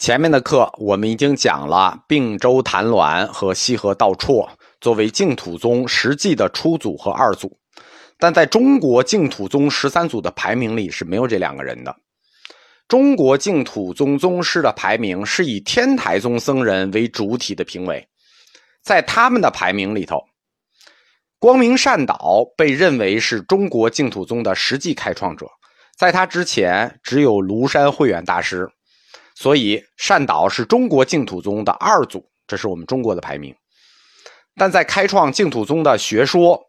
前面的课我们已经讲了并州谭鸾和西河道绰作为净土宗实际的初祖和二祖，但在中国净土宗十三祖的排名里是没有这两个人的。中国净土宗宗师的排名是以天台宗僧人为主体的评委，在他们的排名里头，光明善导被认为是中国净土宗的实际开创者，在他之前只有庐山慧远大师。所以，善导是中国净土宗的二祖，这是我们中国的排名。但在开创净土宗的学说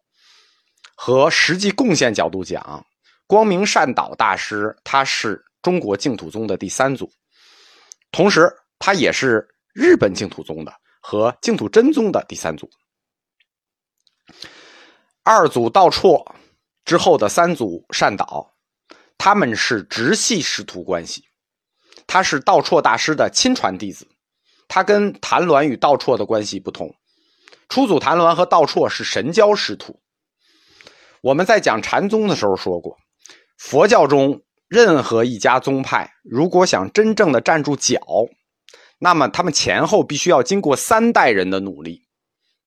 和实际贡献角度讲，光明善导大师他是中国净土宗的第三祖，同时他也是日本净土宗的和净土真宗的第三祖。二祖道绰之后的三祖善导，他们是直系师徒关系。他是道绰大师的亲传弟子，他跟谭鸾与道绰的关系不同。初祖谭鸾和道绰是神交师徒。我们在讲禅宗的时候说过，佛教中任何一家宗派，如果想真正的站住脚，那么他们前后必须要经过三代人的努力。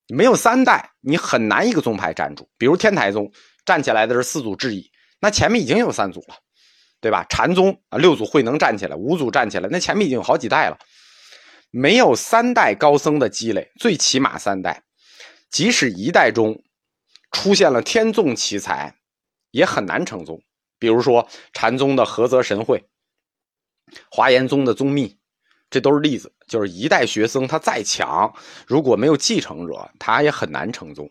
没有三代，你很难一个宗派站住。比如天台宗站起来的是四祖智以，那前面已经有三祖了。对吧？禅宗啊，六祖慧能站起来，五祖站起来，那前面已经有好几代了。没有三代高僧的积累，最起码三代，即使一代中出现了天纵奇才，也很难成宗。比如说禅宗的菏泽神会，华严宗的宗密，这都是例子。就是一代学僧他再强，如果没有继承者，他也很难成宗。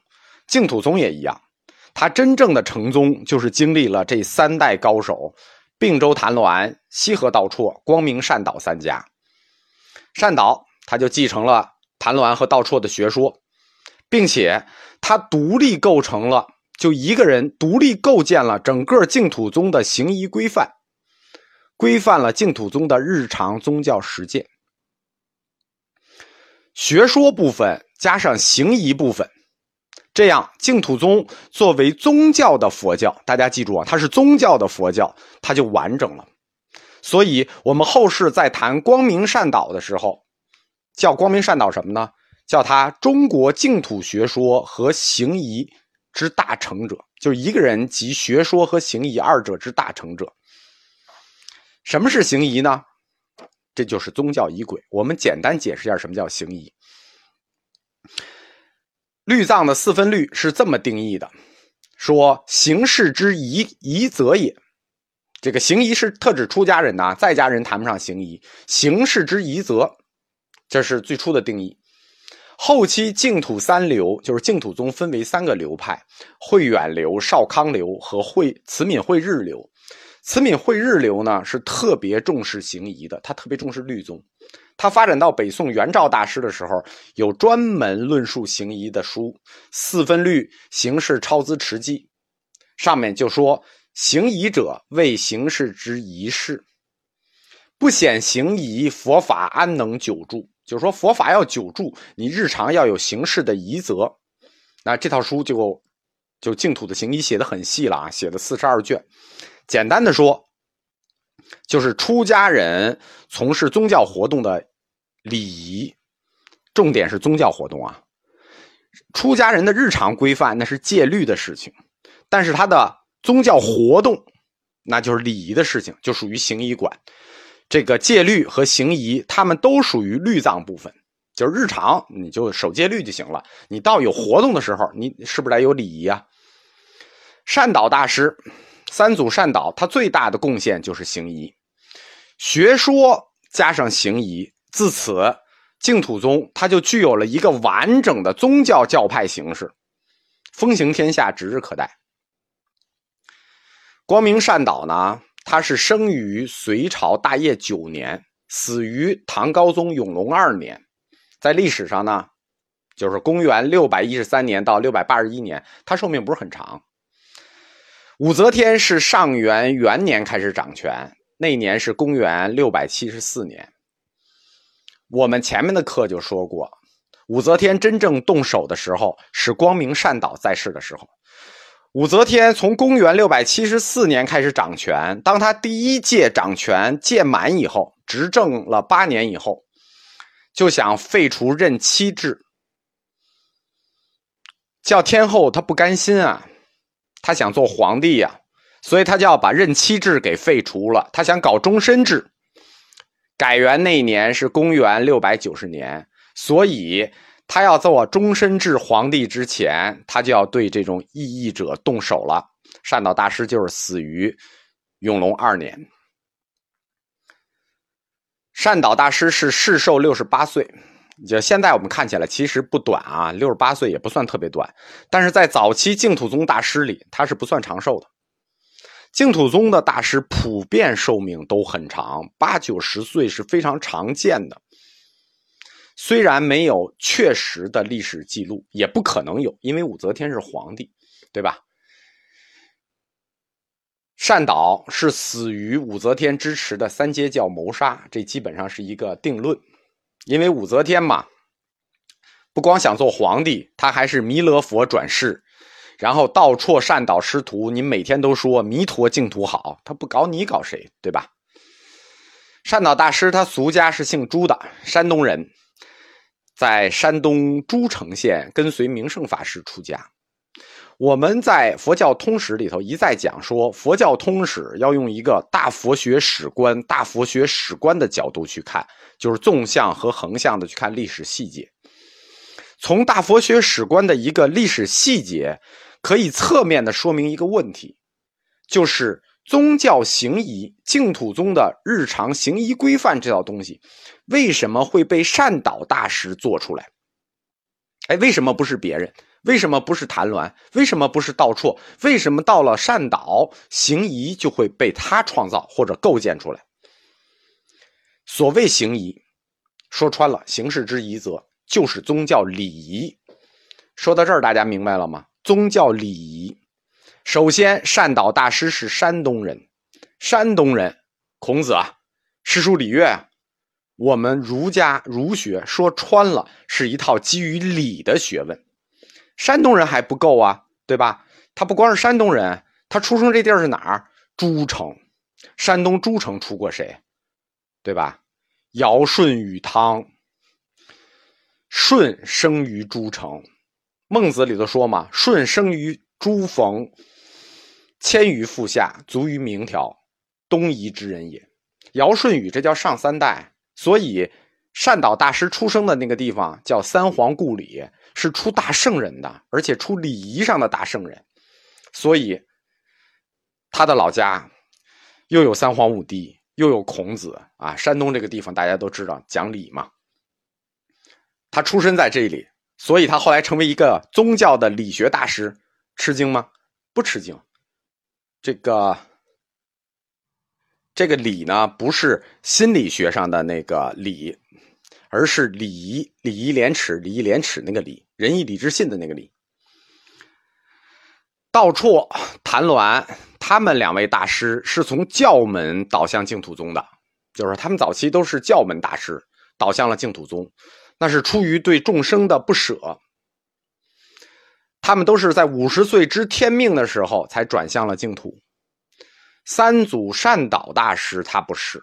净土宗也一样，他真正的成宗就是经历了这三代高手。并州谭鸾、西河道绰、光明善导三家，善导他就继承了谭鸾和道绰的学说，并且他独立构成了，就一个人独立构建了整个净土宗的行仪规范，规范了净土宗的日常宗教实践。学说部分加上行仪部分。这样，净土宗作为宗教的佛教，大家记住啊，它是宗教的佛教，它就完整了。所以，我们后世在谈光明善导的时候，叫光明善导什么呢？叫他中国净土学说和行仪之大成者，就是一个人集学说和行仪二者之大成者。什么是行仪呢？这就是宗教仪轨。我们简单解释一下什么叫行仪。律藏的四分律是这么定义的：说行事之仪仪则也。这个行仪是特指出家人呐，在家人谈不上行仪。行事之仪则，这是最初的定义。后期净土三流，就是净土宗分为三个流派：慧远流、少康流和慧慈悯慧日流。慈悯慧日流呢，是特别重视行仪的，他特别重视律宗。他发展到北宋元照大师的时候，有专门论述行仪的书《四分律行事超资持记》，上面就说：“行仪者，为行事之仪事，不显行仪，佛法安能久住？”就是说，佛法要久住，你日常要有行事的仪则。那这套书就就净土的行仪写的很细了啊，写了四十二卷。简单的说。就是出家人从事宗教活动的礼仪，重点是宗教活动啊。出家人的日常规范那是戒律的事情，但是他的宗教活动那就是礼仪的事情，就属于行仪管。这个戒律和行仪，他们都属于律藏部分，就是日常你就守戒律就行了。你到有活动的时候，你是不是得有礼仪啊？善导大师。三祖善导，他最大的贡献就是行仪，学说加上行仪，自此净土宗它就具有了一个完整的宗教教派形式，风行天下指日可待。光明善导呢，他是生于隋朝大业九年，死于唐高宗永隆二年，在历史上呢，就是公元六百一十三年到六百八十一年，他寿命不是很长。武则天是上元元年开始掌权，那年是公元六百七十四年。我们前面的课就说过，武则天真正动手的时候是光明善导在世的时候。武则天从公元六百七十四年开始掌权，当她第一届掌权届满以后，执政了八年以后，就想废除任期制。叫天后她不甘心啊，他想做皇帝呀，所以他就要把任期制给废除了。他想搞终身制。改元那年是公元六百九十年，所以他要做终身制皇帝之前，他就要对这种异议者动手了。善导大师就是死于永隆二年。善导大师是世寿六十八岁，就现在我们看起来其实不短啊，六十八岁也不算特别短，但是在早期净土宗大师里，他是不算长寿的。净土宗的大师普遍寿命都很长，八九十岁是非常常见的。虽然没有确实的历史记录，也不可能有，因为武则天是皇帝，对吧？善导是死于武则天支持的三阶教谋杀，这基本上是一个定论。因为武则天嘛，不光想做皇帝，她还是弥勒佛转世。然后道绰善导师徒，你每天都说弥陀净土好，他不搞你搞谁，对吧？善导大师他俗家是姓朱的，山东人，在山东诸城县跟随明胜法师出家。我们在佛教通史里头一再讲说，佛教通史要用一个大佛学史观、大佛学史观的角度去看，就是纵向和横向的去看历史细节。从大佛学史观的一个历史细节。可以侧面的说明一个问题，就是宗教行仪，净土宗的日常行仪规范这套东西，为什么会被善导大师做出来？哎，为什么不是别人？为什么不是谭鸾？为什么不是道绰？为什么到了善导行仪就会被他创造或者构建出来？所谓行仪，说穿了，形式之仪则就是宗教礼仪。说到这儿，大家明白了吗？宗教礼仪，首先，善导大师是山东人，山东人，孔子啊，诗书礼乐啊，我们儒家儒学说穿了是一套基于礼的学问。山东人还不够啊，对吧？他不光是山东人，他出生这地儿是哪儿？诸城，山东诸城出过谁？对吧？尧舜禹汤，舜生于诸城。孟子里头说嘛：“舜生于诸冯，迁于父下，卒于明条，东夷之人也。”尧舜禹这叫上三代，所以善导大师出生的那个地方叫三皇故里，是出大圣人的，而且出礼仪上的大圣人。所以他的老家又有三皇五帝，又有孔子啊。山东这个地方大家都知道讲礼嘛，他出生在这里。所以他后来成为一个宗教的理学大师，吃惊吗？不吃惊。这个这个礼呢，不是心理学上的那个礼，而是礼仪、礼仪廉耻、礼仪廉耻那个礼，仁义礼智信的那个礼。道绰、谭鸾他们两位大师是从教门导向净土宗的，就是他们早期都是教门大师，导向了净土宗。那是出于对众生的不舍，他们都是在五十岁知天命的时候才转向了净土。三祖善导大师他不是，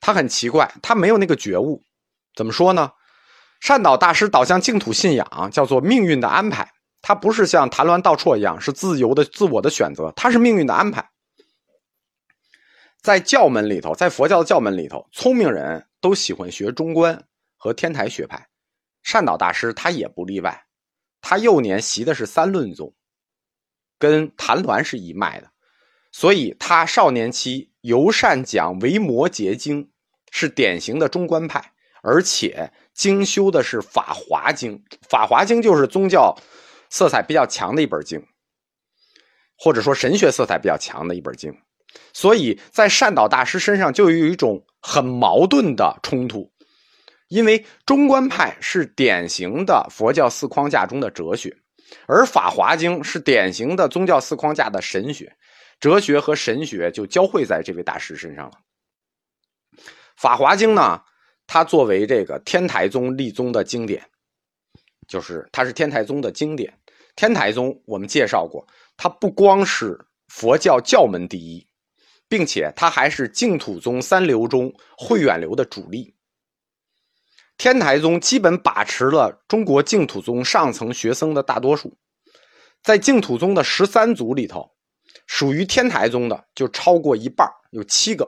他很奇怪，他没有那个觉悟。怎么说呢？善导大师导向净土信仰叫做命运的安排，他不是像谭鸾道绰一样是自由的自我的选择，他是命运的安排。在教门里头，在佛教的教门里头，聪明人都喜欢学中观。和天台学派，善导大师他也不例外。他幼年习的是三论宗，跟谭鸾是一脉的，所以他少年期尤善讲维摩诘经，是典型的中观派，而且精修的是《法华经》。《法华经》就是宗教色彩比较强的一本经，或者说神学色彩比较强的一本经。所以在善导大师身上就有一种很矛盾的冲突。因为中观派是典型的佛教四框架中的哲学，而《法华经》是典型的宗教四框架的神学，哲学和神学就交汇在这位大师身上了。《法华经》呢，它作为这个天台宗立宗的经典，就是它是天台宗的经典。天台宗我们介绍过，它不光是佛教教门第一，并且他还是净土宗三流中慧远流的主力。天台宗基本把持了中国净土宗上层学僧的大多数，在净土宗的十三祖里头，属于天台宗的就超过一半，有七个；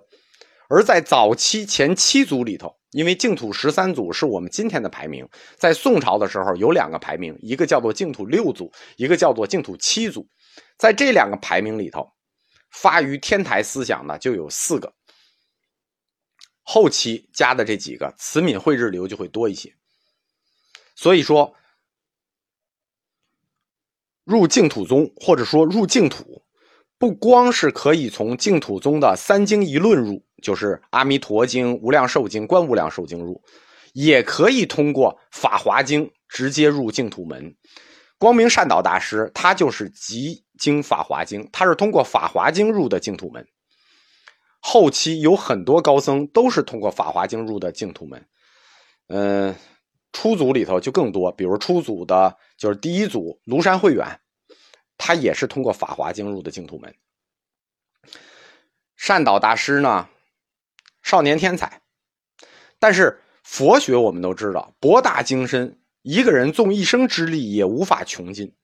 而在早期前七祖里头，因为净土十三祖是我们今天的排名，在宋朝的时候有两个排名，一个叫做净土六祖，一个叫做净土七祖，在这两个排名里头，发于天台思想的就有四个。后期加的这几个慈悯慧日流就会多一些，所以说入净土宗或者说入净土，不光是可以从净土宗的三经一论入，就是《阿弥陀经》《无量寿经》《观无量寿经》入，也可以通过《法华经》直接入净土门。光明善导大师他就是集经《法华经》，他是通过《法华经》入的净土门。后期有很多高僧都是通过《法华经》入的净土门，嗯，初祖里头就更多，比如初祖的，就是第一祖庐山慧远，他也是通过《法华经》入的净土门。善导大师呢，少年天才，但是佛学我们都知道博大精深，一个人纵一生之力也无法穷尽，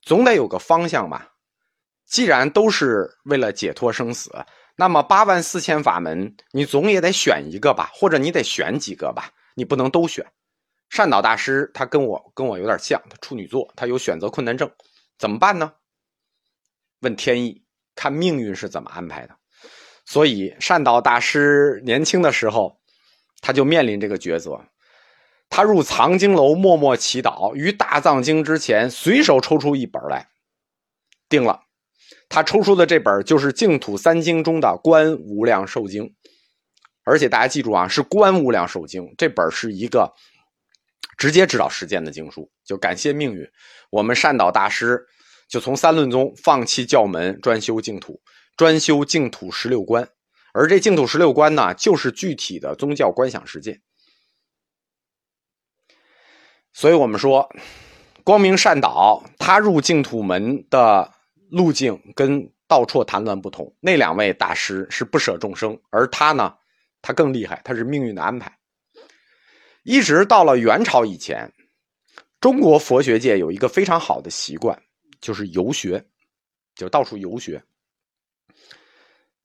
总得有个方向吧。既然都是为了解脱生死。那么八万四千法门，你总也得选一个吧，或者你得选几个吧，你不能都选。善导大师他跟我跟我有点像，他处女座，他有选择困难症，怎么办呢？问天意，看命运是怎么安排的。所以善导大师年轻的时候，他就面临这个抉择。他入藏经楼默默祈祷，于大藏经之前随手抽出一本来，定了。他抽出的这本就是净土三经中的《观无量寿经》，而且大家记住啊，是《观无量寿经》这本是一个直接指导实践的经书。就感谢命运，我们善导大师就从三论宗放弃教门，专修净土，专修净土十六观。而这净土十六观呢，就是具体的宗教观想实践。所以我们说，光明善导他入净土门的。路径跟道绰谭鸾不同，那两位大师是不舍众生，而他呢，他更厉害，他是命运的安排。一直到了元朝以前，中国佛学界有一个非常好的习惯，就是游学，就到处游学。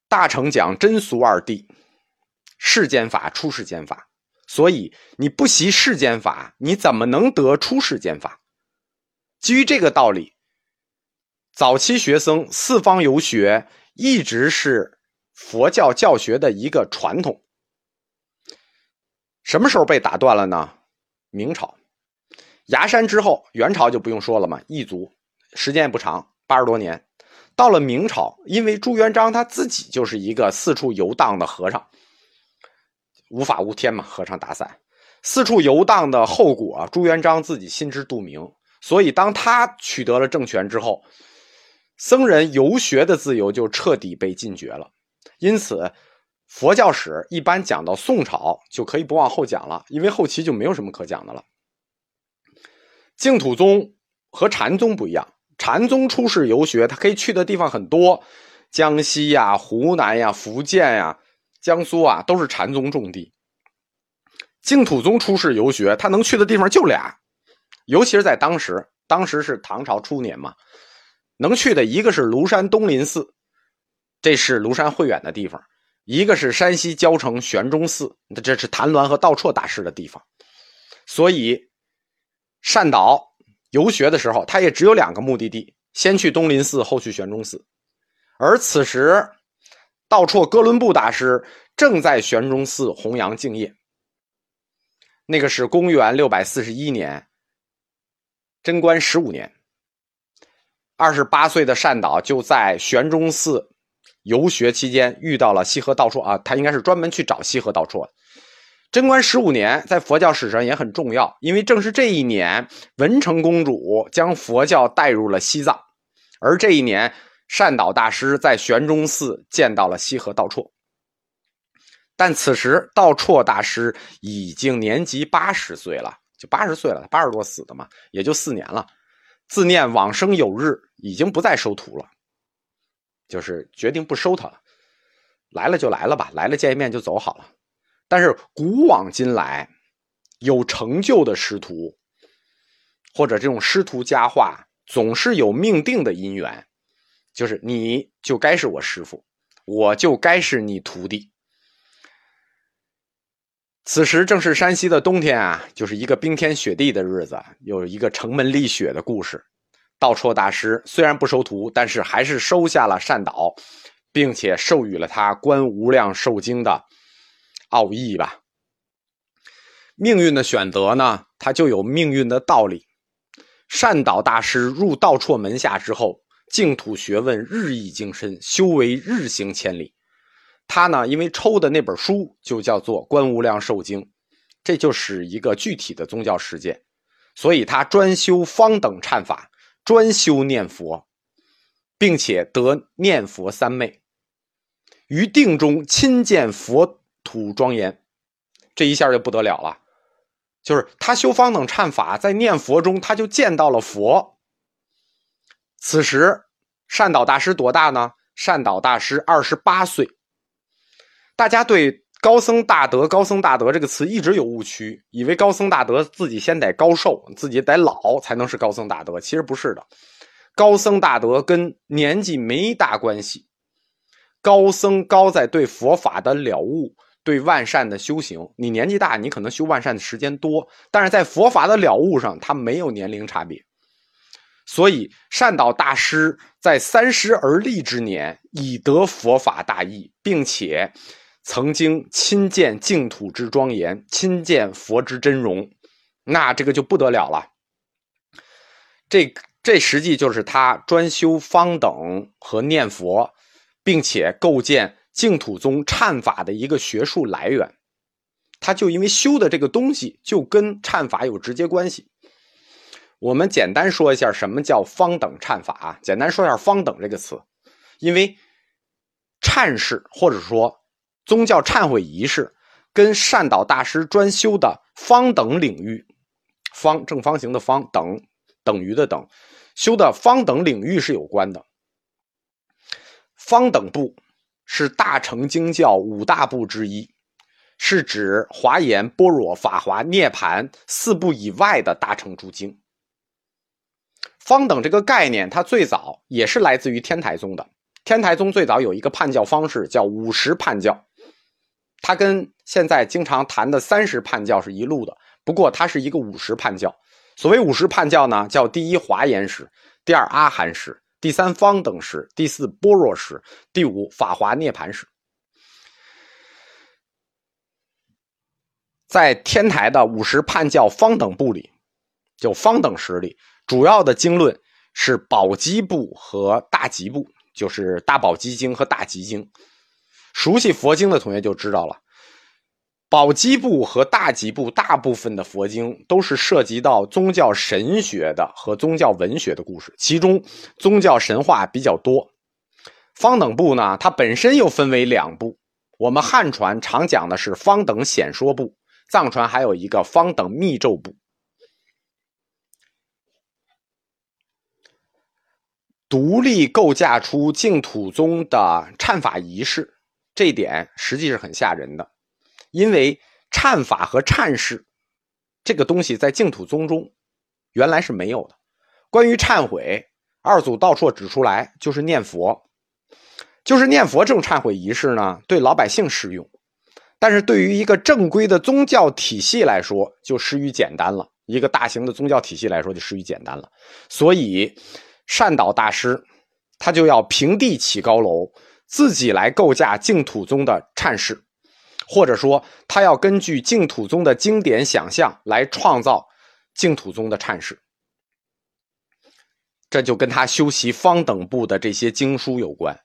大乘讲真俗二谛，世间法、出世间法，所以你不习世间法，你怎么能得出世间法？基于这个道理。早期学僧四方游学一直是佛教教学的一个传统。什么时候被打断了呢？明朝，崖山之后，元朝就不用说了嘛，异族，时间也不长，八十多年。到了明朝，因为朱元璋他自己就是一个四处游荡的和尚，无法无天嘛，和尚打伞，四处游荡的后果，朱元璋自己心知肚明。所以，当他取得了政权之后，僧人游学的自由就彻底被禁绝了，因此，佛教史一般讲到宋朝就可以不往后讲了，因为后期就没有什么可讲的了。净土宗和禅宗不一样，禅宗出世游学，他可以去的地方很多，江西呀、湖南呀、福建呀、江苏啊，都是禅宗重地。净土宗出世游学，他能去的地方就俩，尤其是在当时，当时是唐朝初年嘛。能去的一个是庐山东林寺，这是庐山慧远的地方；一个是山西交城玄中寺，这是谭鸾和道绰大师的地方。所以，善导游学的时候，他也只有两个目的地：先去东林寺，后去玄中寺。而此时，道绰哥伦布大师正在玄中寺弘扬净业。那个是公元六百四十一年，贞观十五年。二十八岁的善导就在玄中寺游学期间遇到了西河道绰啊，他应该是专门去找西河道绰。贞观十五年在佛教史上也很重要，因为正是这一年，文成公主将佛教带入了西藏，而这一年善导大师在玄中寺见到了西河道绰。但此时道绰大师已经年及八十岁了，就八十岁了，八十多死的嘛，也就四年了。自念往生有日，已经不再收徒了，就是决定不收他了。来了就来了吧，来了见一面就走好了。但是古往今来，有成就的师徒，或者这种师徒佳话，总是有命定的姻缘，就是你就该是我师傅，我就该是你徒弟。此时正是山西的冬天啊，就是一个冰天雪地的日子，有一个城门立雪的故事。道绰大师虽然不收徒，但是还是收下了善导，并且授予了他《观无量寿经》的奥义吧。命运的选择呢，它就有命运的道理。善导大师入道绰门下之后，净土学问日益精深，修为日行千里。他呢，因为抽的那本书就叫做《观无量寿经》，这就是一个具体的宗教事件，所以他专修方等忏法，专修念佛，并且得念佛三昧，于定中亲见佛土庄严，这一下就不得了了，就是他修方等忏法，在念佛中他就见到了佛。此时善导大师多大呢？善导大师二十八岁。大家对“高僧大德”“高僧大德”这个词一直有误区，以为高僧大德自己先得高寿，自己得老才能是高僧大德。其实不是的，高僧大德跟年纪没大关系。高僧高在对佛法的了悟，对万善的修行。你年纪大，你可能修万善的时间多，但是在佛法的了悟上，他没有年龄差别。所以善导大师在三十而立之年，已得佛法大义，并且。曾经亲见净土之庄严，亲见佛之真容，那这个就不得了了。这这实际就是他专修方等和念佛，并且构建净土宗忏法的一个学术来源。他就因为修的这个东西，就跟忏法有直接关系。我们简单说一下什么叫方等忏法啊？简单说一下“方等”这个词，因为忏事或者说。宗教忏悔仪式跟善导大师专修的方等领域，方正方形的方等等于的等，修的方等领域是有关的。方等部是大乘经教五大部之一，是指华严、般若、法华、涅盘四部以外的大乘诸经。方等这个概念，它最早也是来自于天台宗的。天台宗最早有一个判教方式，叫五十判教。它跟现在经常谈的三十判教是一路的，不过它是一个五十判教。所谓五十判教呢，叫第一华严时，第二阿含时，第三方等时，第四般若时，第五法华涅盘时。在天台的五十判教方等部里，就方等时里，主要的经论是宝积部和大集部，就是大宝积经和大集经。熟悉佛经的同学就知道了，宝积部和大集部大部分的佛经都是涉及到宗教神学的和宗教文学的故事，其中宗教神话比较多。方等部呢，它本身又分为两部，我们汉传常讲的是方等显说部，藏传还有一个方等密咒部，独立构架出净土宗的忏法仪式。这一点实际是很吓人的，因为忏法和忏事这个东西在净土宗中原来是没有的。关于忏悔，二祖道绰指出来就是念佛，就是念佛这种忏悔仪式呢，对老百姓适用，但是对于一个正规的宗教体系来说，就失于简单了。一个大型的宗教体系来说，就失于简单了。所以善导大师他就要平地起高楼。自己来构架净土宗的阐释，或者说他要根据净土宗的经典想象来创造净土宗的阐释，这就跟他修习方等部的这些经书有关。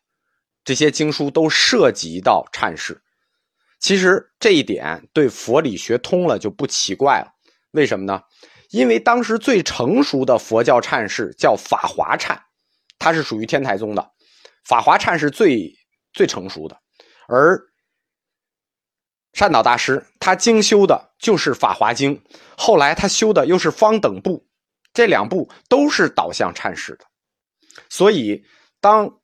这些经书都涉及到阐释，其实这一点对佛理学通了就不奇怪了。为什么呢？因为当时最成熟的佛教阐释叫法华忏，它是属于天台宗的。法华忏是最最成熟的，而善导大师他精修的就是法华经，后来他修的又是方等部，这两部都是导向禅师的。所以，当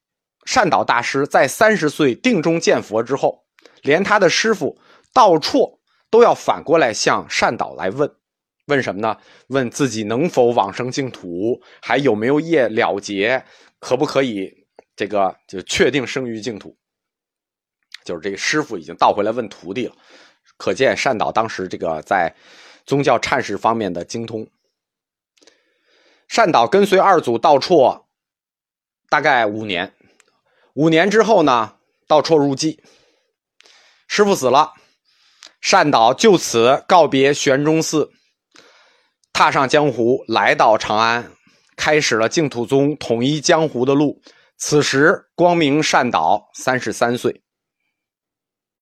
善导大师在三十岁定中见佛之后，连他的师傅道绰都要反过来向善导来问，问什么呢？问自己能否往生净土，还有没有业了结，可不可以这个就确定生于净土？就是这个师傅已经倒回来问徒弟了，可见善导当时这个在宗教阐释方面的精通。善导跟随二祖道绰大概五年，五年之后呢，道绰入寂，师傅死了，善导就此告别玄中寺，踏上江湖，来到长安，开始了净土宗统一江湖的路。此时光明善导三十三岁。